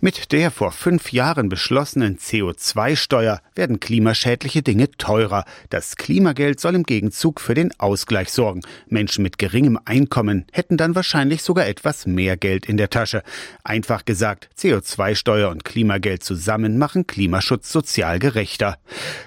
Mit der vor fünf Jahren beschlossenen CO2-Steuer werden klimaschädliche Dinge teurer. Das Klimageld soll im Gegenzug für den Ausgleich sorgen. Menschen mit geringem Einkommen hätten dann wahrscheinlich sogar etwas mehr Geld in der Tasche. Einfach gesagt, CO2-Steuer und Klimageld zusammen machen Klimaschutz sozial gerechter.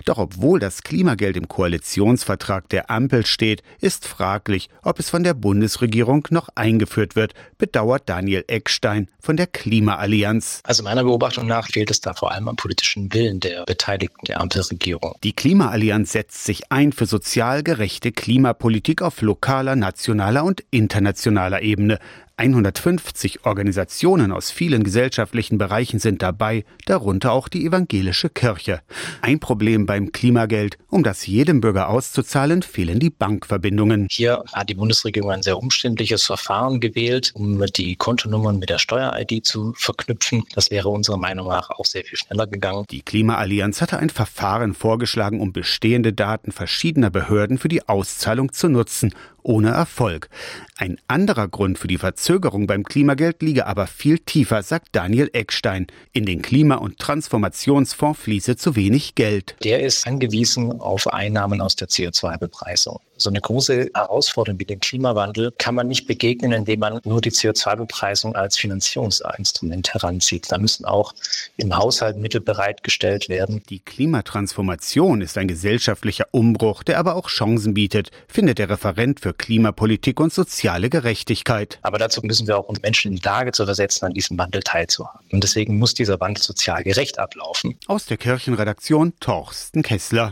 Doch obwohl das Klimageld im Koalitionsvertrag der Ampel steht, ist fraglich, ob es von der Bundesregierung noch eingeführt wird, bedauert Daniel Eckstein von der Klimaallianz. Also meiner Beobachtung nach fehlt es da vor allem am politischen Willen der Beteiligten der Ampelregierung. Die Klimaallianz setzt sich ein für sozial gerechte Klimapolitik auf lokaler, nationaler und internationaler Ebene. 150 Organisationen aus vielen gesellschaftlichen Bereichen sind dabei, darunter auch die evangelische Kirche. Ein Problem beim Klimageld, um das jedem Bürger auszuzahlen, fehlen die Bankverbindungen. Hier hat die Bundesregierung ein sehr umständliches Verfahren gewählt, um die Kontonummern mit der Steuer-ID zu verknüpfen. Das wäre unserer Meinung nach auch sehr viel schneller gegangen. Die Klimaallianz hatte ein Verfahren vorgeschlagen, um bestehende Daten verschiedener Behörden für die Auszahlung zu nutzen ohne Erfolg. Ein anderer Grund für die Verzögerung beim Klimageld liege aber viel tiefer, sagt Daniel Eckstein. In den Klima- und Transformationsfonds fließe zu wenig Geld. Der ist angewiesen auf Einnahmen aus der CO2-Bepreisung. So eine große Herausforderung wie den Klimawandel kann man nicht begegnen, indem man nur die CO2-Bepreisung als Finanzierungsinstrument heranzieht. Da müssen auch im Haushalt Mittel bereitgestellt werden. Die Klimatransformation ist ein gesellschaftlicher Umbruch, der aber auch Chancen bietet, findet der Referent für Klimapolitik und soziale Gerechtigkeit. Aber dazu müssen wir auch uns Menschen in die Lage zu versetzen, an diesem Wandel teilzuhaben. Und deswegen muss dieser Wandel sozial gerecht ablaufen. Aus der Kirchenredaktion Torsten Kessler.